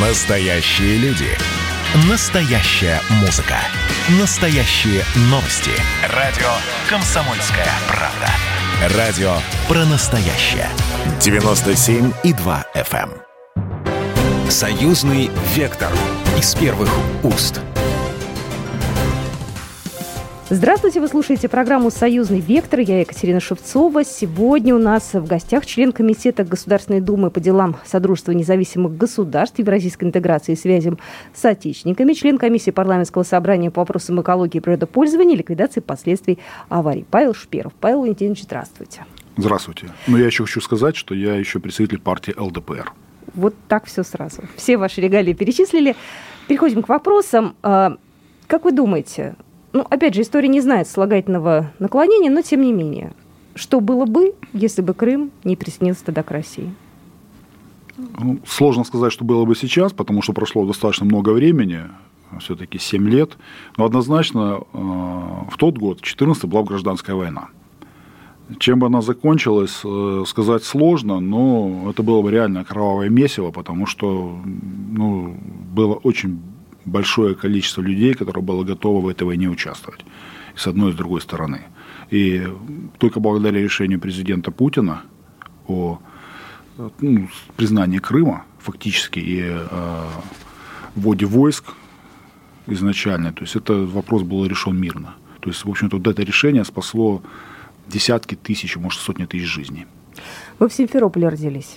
Настоящие люди. Настоящая музыка. Настоящие новости. Радио «Комсомольская правда». Радио про настоящее. 97,2 FM. эм. Союзный вектор. Из первых уст. Здравствуйте, вы слушаете программу «Союзный вектор». Я Екатерина Шевцова. Сегодня у нас в гостях член Комитета Государственной Думы по делам Содружества независимых государств, Евразийской интеграции и связям с отечественниками, член комиссии парламентского собрания по вопросам экологии и природопользования и ликвидации последствий аварий. Павел Шперов. Павел Валентинович, здравствуйте. Здравствуйте. Но я еще хочу сказать, что я еще представитель партии ЛДПР. Вот так все сразу. Все ваши регалии перечислили. Переходим к вопросам. А, Как вы думаете, ну, опять же, история не знает слагательного наклонения, но тем не менее, что было бы, если бы Крым не присоединился тогда к России? Ну, сложно сказать, что было бы сейчас, потому что прошло достаточно много времени, все-таки 7 лет. Но однозначно э, в тот год, 14 была гражданская война. Чем бы она закончилась, э, сказать сложно, но это было бы реально кровавое месиво, потому что ну, было очень большое количество людей, которые было готово в этой войне участвовать. С одной и с другой стороны. И только благодаря решению президента Путина о ну, признании Крыма фактически и э, вводе войск изначально, то есть этот вопрос был решен мирно. То есть, в общем-то, вот это решение спасло десятки тысяч, может, сотни тысяч жизней. Вы в Симферополе родились.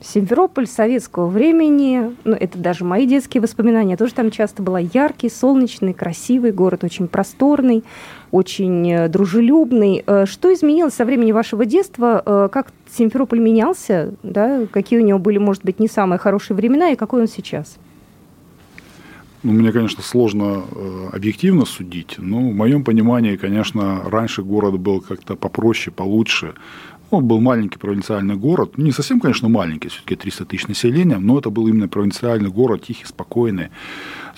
Симферополь советского времени, ну, это даже мои детские воспоминания, тоже там часто была яркий, солнечный, красивый город, очень просторный, очень э, дружелюбный. Э, Что изменилось со времени вашего детства? Э, Как Симферополь менялся? Да? Какие у него были, может быть, не самые хорошие времена и какой он сейчас? Ну, мне, конечно, сложно объективно судить, но в моем понимании, конечно, раньше город был как-то попроще, получше. Он был маленький провинциальный город, не совсем, конечно, маленький, все-таки 300 тысяч населения, но это был именно провинциальный город, тихий, спокойный.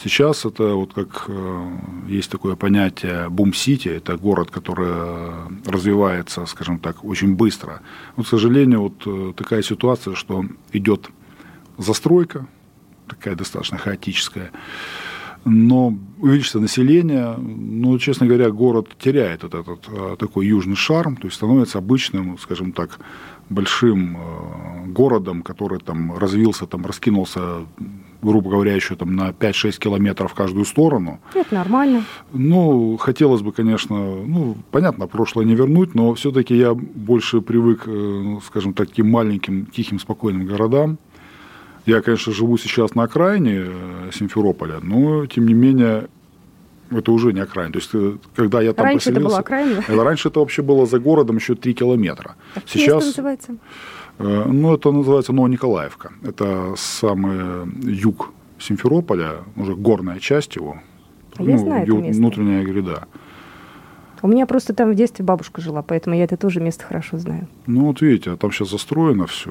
Сейчас это вот как э, есть такое понятие бум-сити, это город, который э, развивается, скажем так, очень быстро. Вот, к сожалению, вот э, такая ситуация, что идет застройка, такая достаточно хаотическая, но увеличится население, ну, честно говоря, город теряет вот этот э, такой южный шарм, то есть становится обычным, скажем так, большим э, городом, который там развился, там раскинулся, грубо говоря, еще там на 5-6 километров в каждую сторону. Это нормально. Ну, хотелось бы, конечно, ну, понятно, прошлое не вернуть, но все-таки я больше привык, э, ну, скажем так, к таким маленьким, тихим, спокойным городам. Я, конечно, живу сейчас на окраине э, Симферополя, но, тем не менее, это уже не окраина. То есть, э, когда я там Раньше это поселился... была окраина? это раньше это вообще было за городом еще 3 километра. Как Сейчас, место называется? э, ну, это называется Новониколаевка. Это самый юг Симферополя, уже горная часть его. А я знаю это ю- место. Внутренняя гряда. У меня просто там в детстве бабушка жила, поэтому я это тоже место хорошо знаю. Ну, вот видите, а там сейчас застроено все.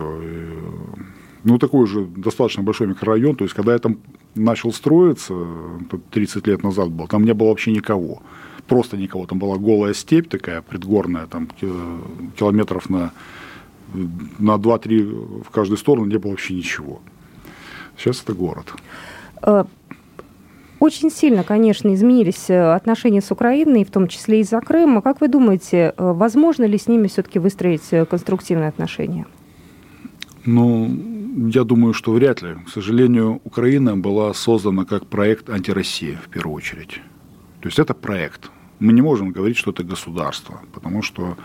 Ну, такой же достаточно большой микрорайон. То есть, когда я там начал строиться, тут 30 лет назад был, там не было вообще никого. Просто никого. Там была голая степь такая, предгорная, там ки- километров на, на 2-3 в каждую сторону не было вообще ничего. Сейчас это город. Э, Очень сильно, конечно, изменились э, отношения с Украиной, в том числе из-за Крыма. Как вы думаете, э, возможно ли с ними все-таки выстроить конструктивные отношения? Ну, я думаю, что вряд ли. К сожалению, Украина была создана как проект антироссии в первую очередь. То есть это проект. Мы не можем говорить, что это государство, потому что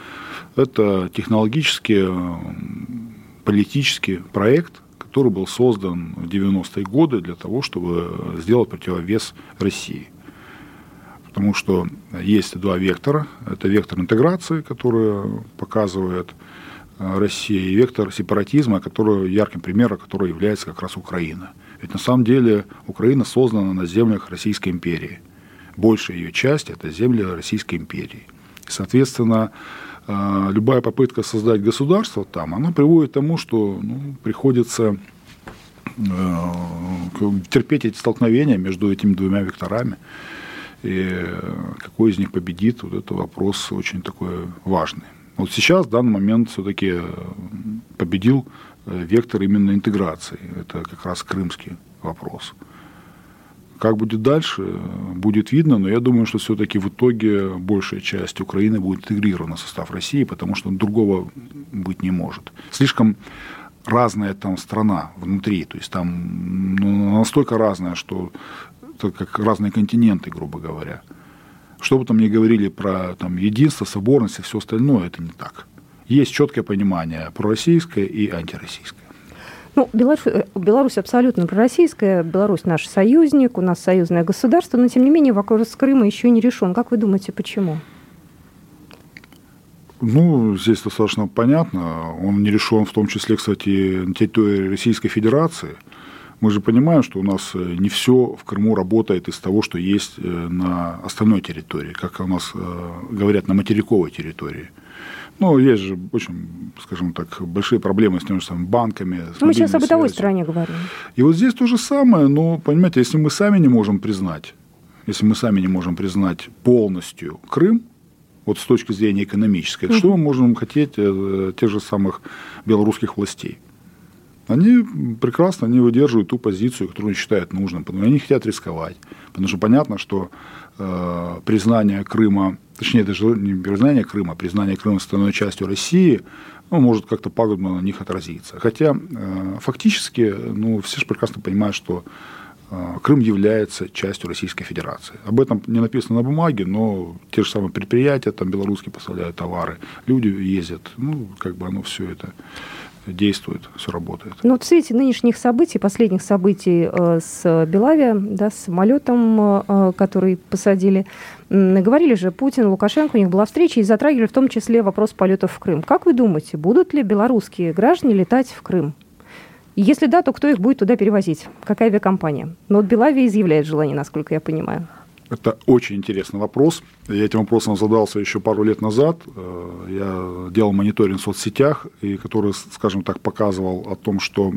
это технологически, э, политический проект, который был создан в 90-е годы для того, чтобы сделать противовес России. Потому что есть два вектора. Это вектор интеграции, который показывает э, Россия, и вектор сепаратизма, который, ярким примером которого является как раз Украина. Ведь на самом деле Украина создана на землях Российской империи. Большая ее часть – это земли Российской империи. Соответственно, э, любая попытка создать государство там, она приводит к тому, что ну, приходится э, терпеть эти столкновения между этими двумя векторами. И какой из них победит, вот это вопрос очень такой важный. Вот сейчас, в данный момент, все-таки победил вектор именно интеграции. Это как раз крымский вопрос. Как будет дальше, будет видно, но я думаю, что все-таки в итоге большая часть Украины будет интегрирована в состав России, потому что другого быть не может. Слишком разная там страна внутри, то есть там ну, настолько разная, что это как разные континенты, грубо говоря. Что бы там ни говорили про там, единство, соборность и все остальное, это не так. Есть четкое понимание пророссийское и антироссийское. Ну, Беларусь, э, Беларусь абсолютно пророссийская, Беларусь наш союзник, у нас союзное государство, но тем не менее вопрос Крыма еще не решен. Как вы думаете, почему? Ну, здесь достаточно понятно. Он не решен в том числе, кстати, на территории Российской Федерации. Мы же понимаем, что у нас э, не все в Крыму работает из того, что есть э, на остальной территории, как у нас говорят, на материковой территории. Ну, есть же очень, скажем так, большие проблемы с теми же самыми банками. Мы сейчас о бытовой связью. стране говорим. И вот здесь то же самое, но, понимаете, если мы сами не можем признать, если мы сами не можем признать полностью Крым, вот с точки зрения экономической, угу. что мы можем хотеть э, тех же самых белорусских властей? Они прекрасно они выдерживают ту позицию, которую они считают нужным, потому что они хотят рисковать. Потому что понятно, что э, признание Крыма точнее даже не признание Крыма, а признание Крыма остальной частью России, ну, может как-то пагубно на них отразиться. Хотя э, фактически, ну, все же прекрасно понимают, что э, Крым является частью Российской Федерации. Об этом не написано на бумаге, но те же самые предприятия, там белорусские поставляют товары, люди ездят, ну, как бы оно все это действует, все работает. Ну, в свете нынешних событий, последних событий э, с Белавия, да, с самолетом, э, который посадили, говорили же Путин, Лукашенко, у них была встреча, и затрагивали в том числе вопрос полетов в Крым. Как вы думаете, будут ли белорусские граждане летать в Крым? Если да, то кто их будет туда перевозить? Какая авиакомпания? Но вот Белавия изъявляет желание, насколько я понимаю. Это очень интересный вопрос. Я этим вопросом задался еще пару лет назад. Э, я делал мониторинг в соцсетях, и который, скажем так, показывал о том, что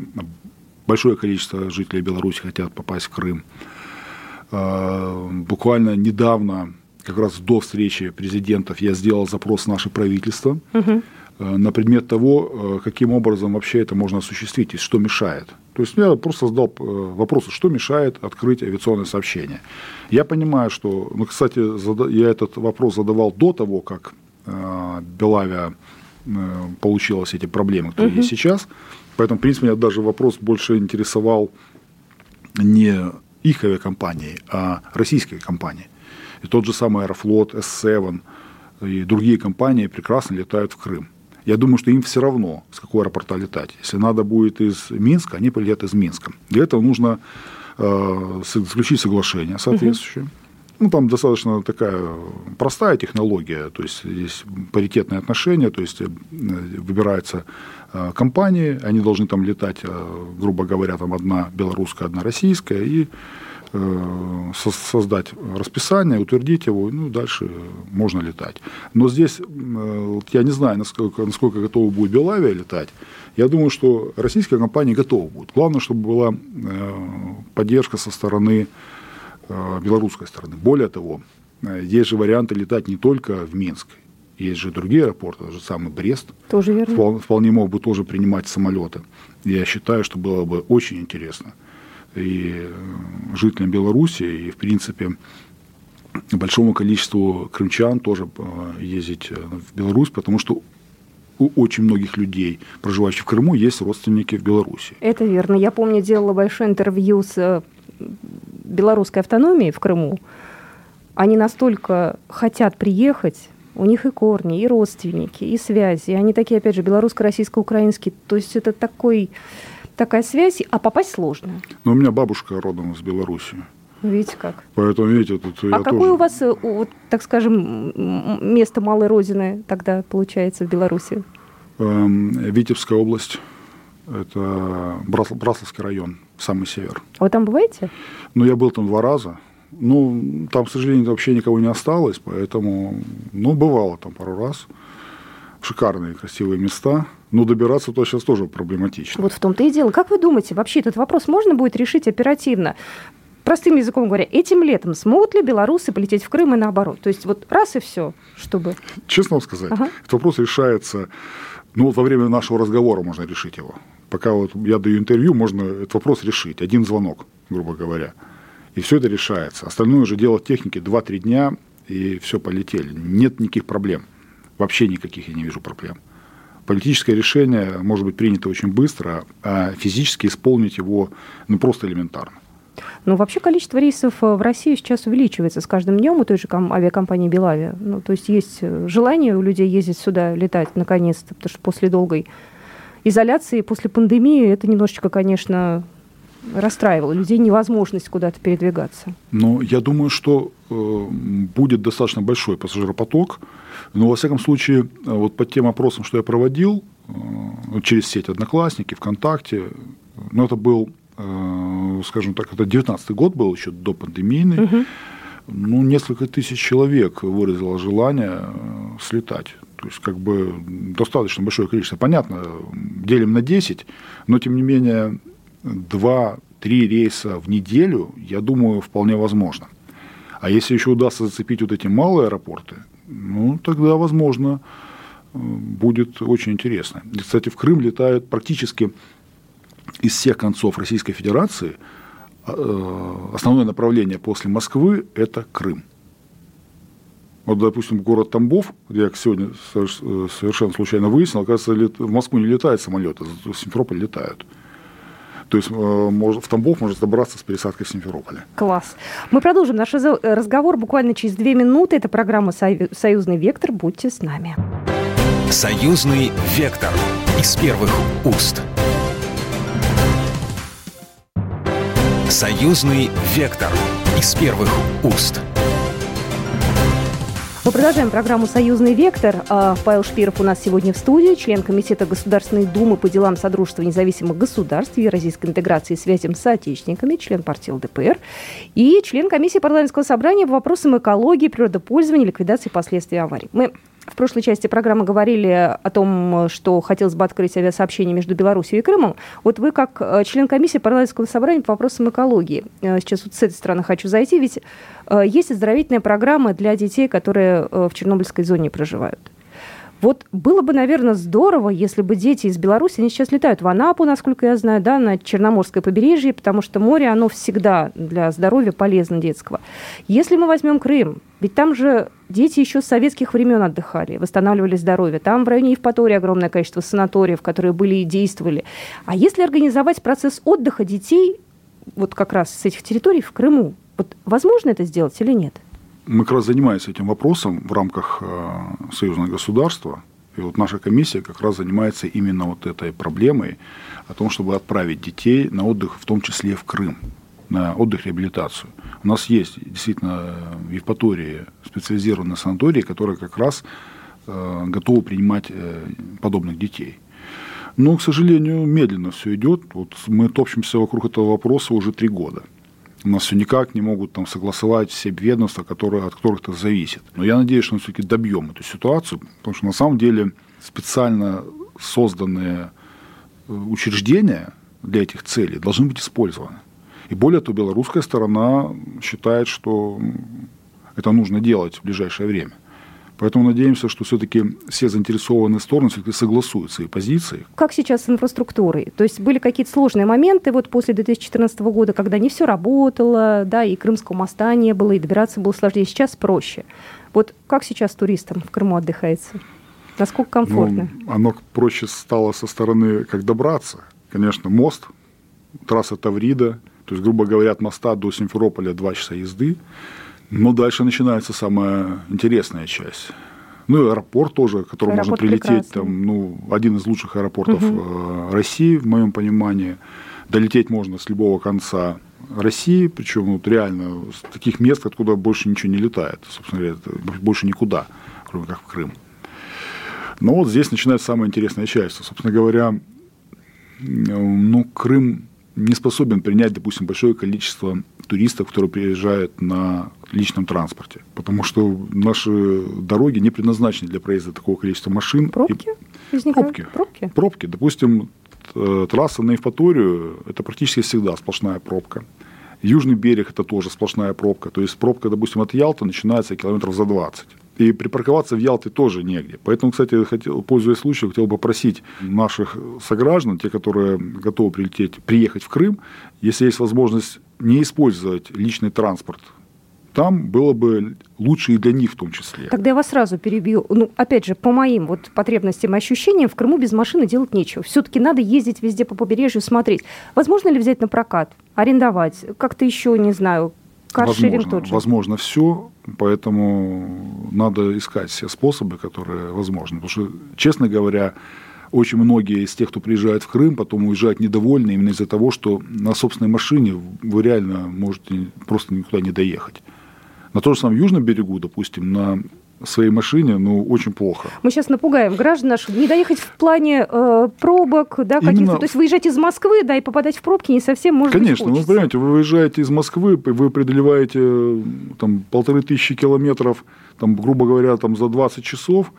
большое количество жителей Беларуси хотят попасть в Крым. Э, буквально недавно, как раз до встречи президентов, я сделал запрос в наше правительство угу. на предмет того, каким образом вообще это можно осуществить и что мешает. То есть я просто задал э, вопрос, что мешает открыть авиационное сообщение. Я понимаю, что, ну, кстати, я этот вопрос задавал до того, как э, Белавия э, получила все эти проблемы, которые угу. есть сейчас. Поэтому, в принципе, меня даже вопрос больше интересовал не их авиакомпании, а российские компании. И тот же самый Аэрофлот, S7 и другие компании прекрасно летают в Крым. Я думаю, что им все равно, с какого аэропорта летать. Если надо будет из Минска, они полетят из Минска. Для этого нужно э, заключить соглашение соответствующее. Угу. Ну, там достаточно такая простая технология, то есть есть паритетные отношения, то есть э, выбираются э, компании, они должны там летать, э, грубо говоря, там одна белорусская, одна российская, и создать расписание, утвердить его, ну, дальше можно летать. Но здесь, э, я не знаю, насколько, насколько готова будет Белавия летать. Я думаю, что российская компания готова будет. Главное, чтобы была э, поддержка со стороны белорусской стороны. Более того, есть же варианты летать не только в Минск, есть же другие аэропорты, тот же самый Брест. Тоже верно. Вполне, вполне мог бы тоже принимать самолеты. Я считаю, что было бы очень интересно – и жителям Беларуси, и, в принципе, большому количеству крымчан тоже э, ездить э, в Беларусь, потому что у очень многих людей, проживающих в Крыму, есть родственники в Беларуси. Это верно. Я помню, делала большое интервью с э, белорусской автономией в Крыму. Они настолько хотят приехать, у них и корни, и родственники, и связи. Они такие, опять же, белорусско-российско-украинские. То есть это такой такая связь, а попасть сложно. Но у меня бабушка родом из Беларуси. Видите как. Поэтому, видите, тут а я какое тоже... у вас, э, вот, так скажем, место малой родины тогда получается в Беларуси? Эм, Витебская область. Это Брасловский район, самый север. А вы там бываете? Ну, я был там два раза. Ну, там, к сожалению, вообще никого не осталось, поэтому, ну, бывало там пару раз. Шикарные, красивые места. Но добираться то сейчас тоже проблематично. Вот в том-то и дело. Как вы думаете, вообще этот вопрос можно будет решить оперативно? Простым языком говоря, этим летом смогут ли белорусы полететь в Крым и наоборот? То есть вот раз и все, чтобы... Честно вам сказать, ага. этот вопрос решается, ну, во время нашего разговора можно решить его. пока вот я даю интервью, можно этот вопрос решить. Один звонок, грубо говоря. И все это решается. Остальное уже дело техники 2-3 дня, и все полетели. Нет никаких проблем. Вообще никаких я не вижу проблем. Политическое решение может быть принято очень быстро, а физически исполнить его ну, просто элементарно. Ну, вообще количество рейсов э, в Россию сейчас увеличивается с каждым днем у той же авиакомпании «Белавия». Ну, то есть есть э, желание у людей ездить сюда, летать наконец-то, потому что после долгой изоляции, после пандемии это немножечко, конечно, расстраивало людей невозможность куда-то передвигаться. Ну, я думаю, что будет достаточно большой пассажиропоток, но во всяком случае, э, вот по тем опросам, что я проводил э, через сеть Одноклассники, ВКонтакте, ну, это был, э, скажем так, это 19 год был еще до пандемийный, угу. ну, несколько тысяч человек выразило желание э, слетать. То есть, как бы, достаточно большое количество. Понятно, делим на 10, но, тем не менее, два-три рейса в неделю, я думаю, вполне возможно. А если еще удастся зацепить вот эти малые аэропорты, ну, тогда, возможно, будет очень интересно. И, кстати, в Крым летают практически из всех концов Российской Федерации. А, э, основное направление после Москвы – это Крым. Вот, допустим, город Тамбов, где я сегодня совершенно случайно выяснил, оказывается, в Москву не летают самолеты, в Симферополь летают. То есть э, в Тамбов может добраться с пересадкой в Симферополе. Класс. Мы продолжим наш разговор буквально через две минуты. Это программа «Союзный вектор». Будьте с нами. «Союзный вектор» из первых уст. «Союзный вектор» из первых уст. Мы продолжаем программу «Союзный вектор». А, Павел Шпиров у нас сегодня в студии, член Комитета Государственной Думы по делам Содружества независимых государств, Евразийской интеграции и связям с отечественниками, член партии ЛДПР, и член комиссии парламентского собрания по вопросам экологии, природопользования ликвидации последствий аварий. Мы в прошлой части программы говорили о том, что хотелось бы открыть авиасообщение между Беларусью и Крымом. Вот вы, как э, член комиссии парламентского собрания по вопросам экологии, э, сейчас вот с этой стороны хочу зайти, ведь э, есть оздоровительная программа для детей, которые в Чернобыльской зоне проживают. Вот было бы, наверное, здорово, если бы дети из Беларуси, они сейчас летают в Анапу, насколько я знаю, да, на Черноморское побережье, потому что море, оно всегда для здоровья полезно детского. Если мы возьмем Крым, ведь там же дети еще с советских времен отдыхали, восстанавливали здоровье. Там в районе Евпатории огромное количество санаториев, которые были и действовали. А если организовать процесс отдыха детей вот как раз с этих территорий в Крыму, вот возможно это сделать или нет? Мы как раз занимаемся этим вопросом в рамках э, союзного государства. И вот наша комиссия как раз занимается именно вот этой проблемой о том, чтобы отправить детей на отдых, в том числе в Крым, на отдых реабилитацию. У нас есть действительно в Евпатории специализированные санатории, которые как раз э, готовы принимать э, подобных детей. Но, к сожалению, медленно все идет. Вот мы топчемся вокруг этого вопроса уже три года у нас все никак не могут там согласовать все ведомства, которые, от которых это зависит. Но я надеюсь, что мы все-таки добьем эту ситуацию, потому что на самом деле специально созданные э, учреждения для этих целей должны быть использованы. И более того, белорусская сторона считает, что это нужно делать в ближайшее время. Поэтому надеемся, что все-таки все заинтересованные стороны все-таки согласуют свои позиции. Как сейчас с инфраструктурой? То есть были какие-то сложные моменты вот после 2014 года, когда не все работало, да, и Крымского моста не было, и добираться было сложнее. Сейчас проще. Вот как сейчас туристам в Крыму отдыхается? Насколько комфортно? Ну, оно проще стало со стороны, как добраться. Конечно, мост, трасса Таврида, то есть, грубо говоря, от моста до Симферополя два часа езды. Но дальше начинается самая интересная часть. Ну и аэропорт тоже, к которому аэропорт можно прилететь, там, ну, один из лучших аэропортов угу. России, в моем понимании. Долететь можно с любого конца России, причем вот реально с таких мест, откуда больше ничего не летает, собственно говоря, больше никуда, кроме как в Крым. Но вот здесь начинается самая интересная часть. Собственно говоря, ну, Крым не способен принять, допустим, большое количество туристов, которые приезжают на личном транспорте. Потому что наши дороги не предназначены для проезда такого количества машин. Пробки? И... Пробки. Пробки. Пробки. Допустим, трасса на Евпаторию – это практически всегда сплошная пробка. Южный берег – это тоже сплошная пробка. То есть пробка, допустим, от Ялты начинается километров за 20. И припарковаться в Ялте тоже негде. Поэтому, кстати, хотел, пользуясь случаем, хотел бы попросить наших сограждан, те, которые готовы прилететь, приехать в Крым, если есть возможность не использовать личный транспорт там было бы лучше и для них в том числе. Тогда я вас сразу перебью. Ну, опять же, по моим вот потребностям и ощущениям, в Крыму без машины делать нечего. Все-таки надо ездить везде по побережью, смотреть. Возможно ли взять на прокат, арендовать, как-то еще, не знаю, каршеринг возможно, тот же? Возможно, все, поэтому надо искать все способы, которые возможны. Потому что, честно говоря, очень многие из тех, кто приезжает в Крым, потом уезжают недовольны именно из-за того, что на собственной машине вы реально можете просто никуда не доехать. На том же самом южном берегу, допустим, на своей машине, ну, очень плохо. Мы сейчас напугаем граждан наших. Не доехать в плане э, пробок, да, каких-то. Именно... То есть выезжать из Москвы, да, и попадать в пробки не совсем может Конечно, быть вы понимаете, вы выезжаете из Москвы, вы преодолеваете там полторы тысячи километров, там, грубо говоря, там за 20 часов,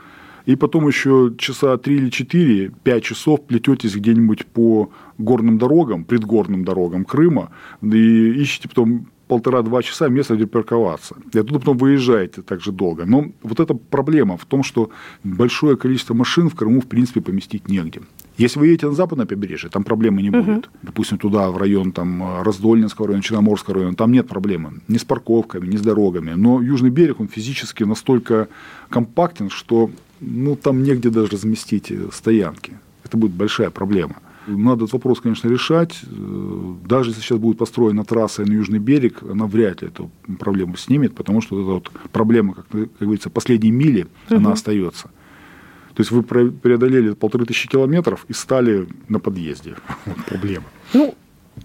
и потом еще часа три или четыре, пять часов плететесь где-нибудь по горным дорогам, предгорным дорогам Крыма, и ищете потом полтора-два часа место, где парковаться. И оттуда потом выезжаете так же долго. Но вот эта проблема в том, что большое количество машин в Крыму, в принципе, поместить негде. Если вы едете на западное побережье, там проблемы не будет. Uh-huh. Допустим, туда, в район там, Раздольнинского района, Черноморского района, там нет проблемы. Ни с парковками, ни с дорогами. Но южный берег, он физически настолько компактен, что ну, там негде даже разместить стоянки. Это будет большая проблема. Надо этот вопрос, конечно, решать. Даже если сейчас будет построена трасса на Южный берег, она вряд ли эту проблему снимет, потому что эта вот проблема, как, как говорится, последней мили, угу. она остается. То есть вы преодолели полторы тысячи километров и стали на подъезде. Вот проблема. Ну,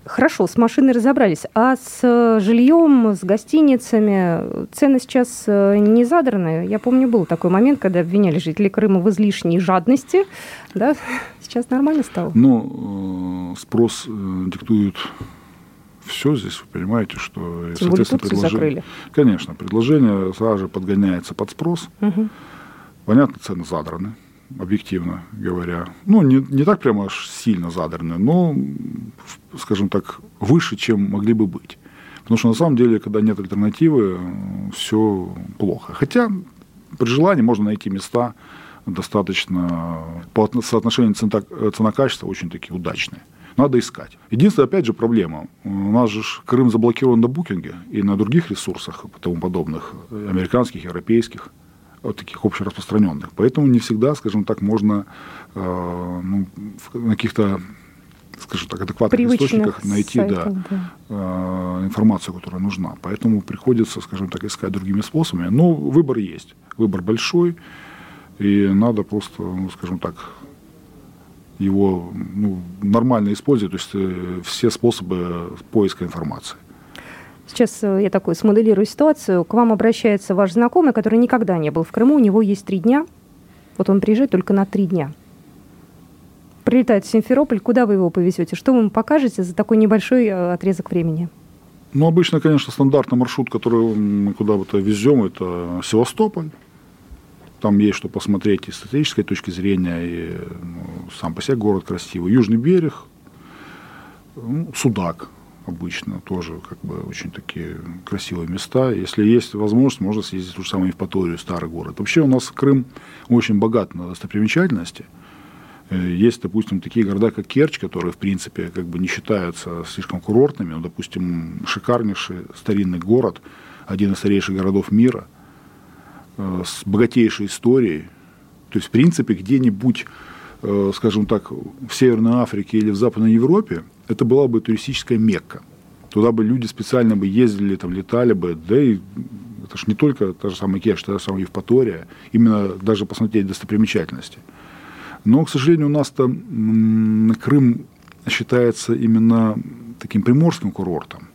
Хорошо, с машиной разобрались. А с э, жильем, с гостиницами цены сейчас э, не задраны? Я помню, был такой момент, когда обвиняли жителей Крыма в излишней жадности. Да? Сейчас нормально стало? Ну, спрос диктует все здесь, вы понимаете, что... Тем более предложение... закрыли. Конечно, предложение сразу же подгоняется под спрос. Угу. Понятно, цены задраны объективно говоря. Ну, не, не так прямо аж сильно задраны, но, скажем так, выше, чем могли бы быть. Потому что на самом деле, когда нет альтернативы, все плохо. Хотя при желании можно найти места достаточно по соотношению цена-качество очень такие удачные. Надо искать. Единственная, опять же, проблема. У нас же Крым заблокирован на букинге и на других ресурсах и тому подобных, американских, европейских таких общераспространенных. Поэтому не всегда, скажем так, можно э, ну, в каких-то скажем так, адекватных Привычных источниках найти сайтов, да, да. Э, информацию, которая нужна. Поэтому приходится, скажем так, искать другими способами. Но выбор есть. Выбор большой, и надо просто, ну, скажем так, его ну, нормально использовать, то есть э, все способы поиска информации. Сейчас э, я такой смоделирую ситуацию. К вам обращается ваш знакомый, который никогда не был в Крыму, у него есть три дня. Вот он приезжает только на три дня. Прилетает в Симферополь, куда вы его повезете? Что вы ему покажете за такой небольшой э, отрезок времени? Ну, обычно, конечно, стандартный маршрут, который мы куда бы то везем, это Севастополь. Там есть что посмотреть и с исторической точки зрения, и ну, сам по себе город красивый. Южный берег, ну, Судак, обычно тоже как бы очень такие красивые места. Если есть возможность, можно съездить ту же самую Евпаторию, старый город. Вообще у нас Крым очень богат на достопримечательности. Э, есть, допустим, такие города, как Керчь, которые, в принципе, как бы не считаются слишком курортными. Ну, допустим, шикарнейший старинный город, один из старейших городов мира, э, с богатейшей историей. То есть, в принципе, где-нибудь, э, скажем так, в Северной Африке или в Западной Европе – это была бы туристическая Мекка. Туда бы люди специально бы ездили, там, летали бы, да и это же не только та же самая Керчь, та же самая Евпатория, именно даже посмотреть достопримечательности. Но, к сожалению, у нас-то Крым считается именно таким приморским курортом.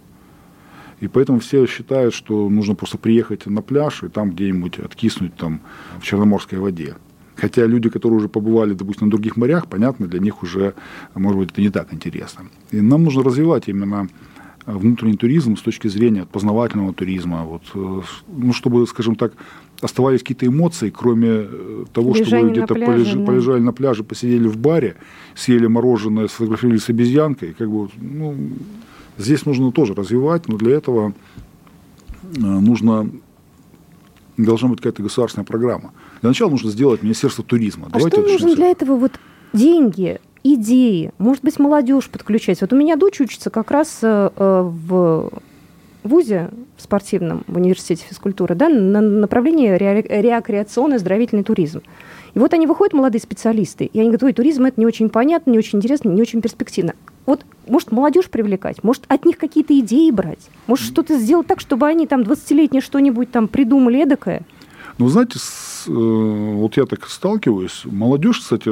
И поэтому все считают, что нужно просто приехать на пляж и там где-нибудь откиснуть там в Черноморской воде. Хотя люди, которые уже побывали, допустим, на других морях, понятно, для них уже, может быть, это не так интересно. И нам нужно развивать именно э, внутренний туризм с точки зрения познавательного туризма, вот, э, ну, чтобы, скажем так, оставались какие-то эмоции, кроме э, того, Лежание что вы где-то полеж... да. полежали на пляже, посидели в баре, съели мороженое, сфотографировались с обезьянкой. Как бы, ну, здесь нужно тоже развивать, но для этого нужно должна быть какая-то государственная программа. Для начала нужно сделать Министерство туризма. А Давайте что нужно для этого вот деньги, идеи, может быть, молодежь подключать. Вот у меня дочь учится как раз э, в ВУЗе в спортивном, в университете физкультуры, да, на направлении рекреационный оздоровительный туризм. И вот они выходят, молодые специалисты, и они говорят, ой, туризм это не очень понятно, не очень интересно, не очень перспективно. Вот, может, молодежь привлекать, может, от них какие-то идеи брать, может, что-то сделать так, чтобы они там 20-летние что-нибудь там придумали эдакое. Ну, знаете, с, э, вот я так сталкиваюсь, молодежь, кстати,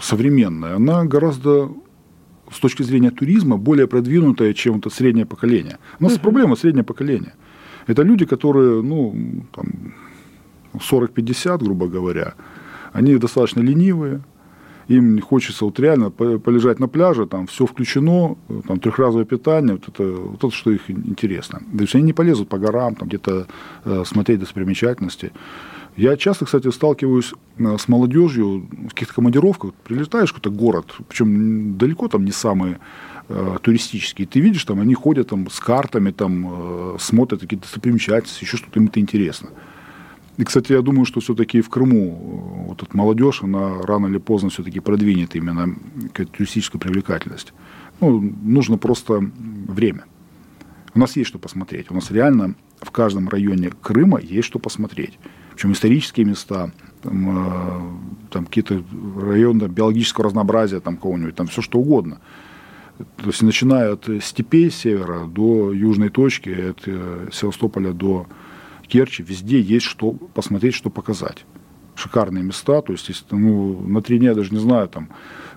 современная, она гораздо с точки зрения туризма более продвинутая, чем это среднее поколение. У нас uh-huh. проблема среднее поколение. Это люди, которые, ну, там, 40-50, грубо говоря, они достаточно ленивые, им хочется вот реально полежать на пляже, там все включено, там трехразовое питание, вот это, вот это что их интересно. То есть они не полезут по горам, там где-то э, смотреть достопримечательности. Я часто, кстати, сталкиваюсь э, с молодежью в каких-то командировках. Прилетаешь в какой-то город, причем далеко там не самый э, туристический. Ты видишь, там они ходят там с картами, там э, смотрят какие-то достопримечательности, еще что-то им это интересно. И, кстати, я думаю, что все-таки в Крыму вот эта молодежь, она рано или поздно все-таки продвинет именно туристическую привлекательность. Ну, нужно просто время. У нас есть что посмотреть. У нас реально в каждом районе Крыма есть что посмотреть. Причем исторические места, там, э, там какие-то районы биологического разнообразия, там кого-нибудь, там все что угодно. То есть начиная от степей севера до южной точки, от э, Севастополя до Керчи, везде есть что посмотреть, что показать. Шикарные места, то есть, если, ну, на три дня, даже не знаю, там,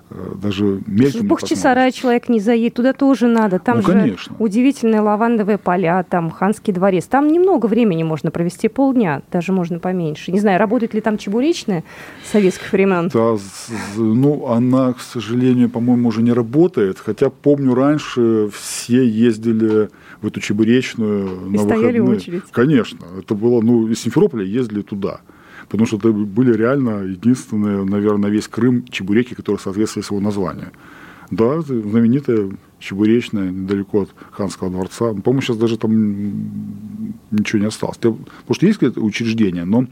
э, даже мельком Бахчисарай человек не заедет, туда тоже надо. Там ну, же конечно. удивительные лавандовые поля, там Ханский дворец. Там немного времени можно провести, полдня, даже можно поменьше. Не знаю, работает ли там чебуречная советских времен? Да, ну, она, к сожалению, по-моему, уже не работает. Хотя помню, раньше все ездили в эту чебуречную И на стояли выходные. очередь. Конечно. Это было, ну, из Симферополя ездили туда. Потому что это были реально единственные, наверное, весь Крым чебуреки, которые соответствовали своему названию. Да, знаменитая чебуречная, недалеко от Ханского дворца. По-моему, сейчас даже там ничего не осталось. Потому что есть какое-то учреждение, но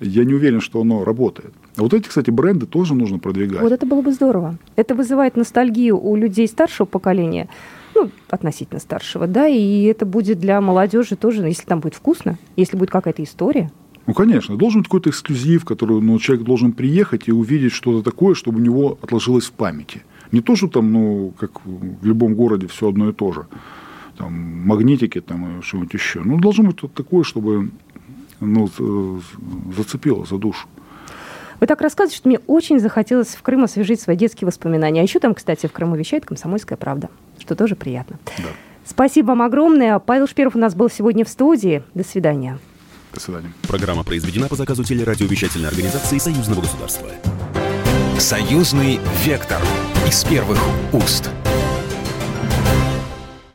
я не уверен, что оно работает. А вот эти, кстати, бренды тоже нужно продвигать. Вот это было бы здорово. Это вызывает ностальгию у людей старшего поколения ну, относительно старшего, да, и это будет для молодежи тоже, если там будет вкусно, если будет какая-то история. Ну, конечно, должен быть какой-то эксклюзив, который ну, человек должен приехать и увидеть что-то такое, чтобы у него отложилось в памяти. Не то, что там, ну, как в любом городе все одно и то же. Там, магнитики там и что-нибудь еще. Ну, должно быть что-то такое, чтобы ну, зацепило за душу. Вы так рассказываете, что мне очень захотелось в Крым освежить свои детские воспоминания. А еще там, кстати, в Крыму вещает «Комсомольская правда», что тоже приятно. Да. Спасибо вам огромное. Павел Шперов у нас был сегодня в студии. До свидания. До свидания. Программа произведена по заказу телерадиовещательной организации Союзного государства. Союзный вектор из первых уст.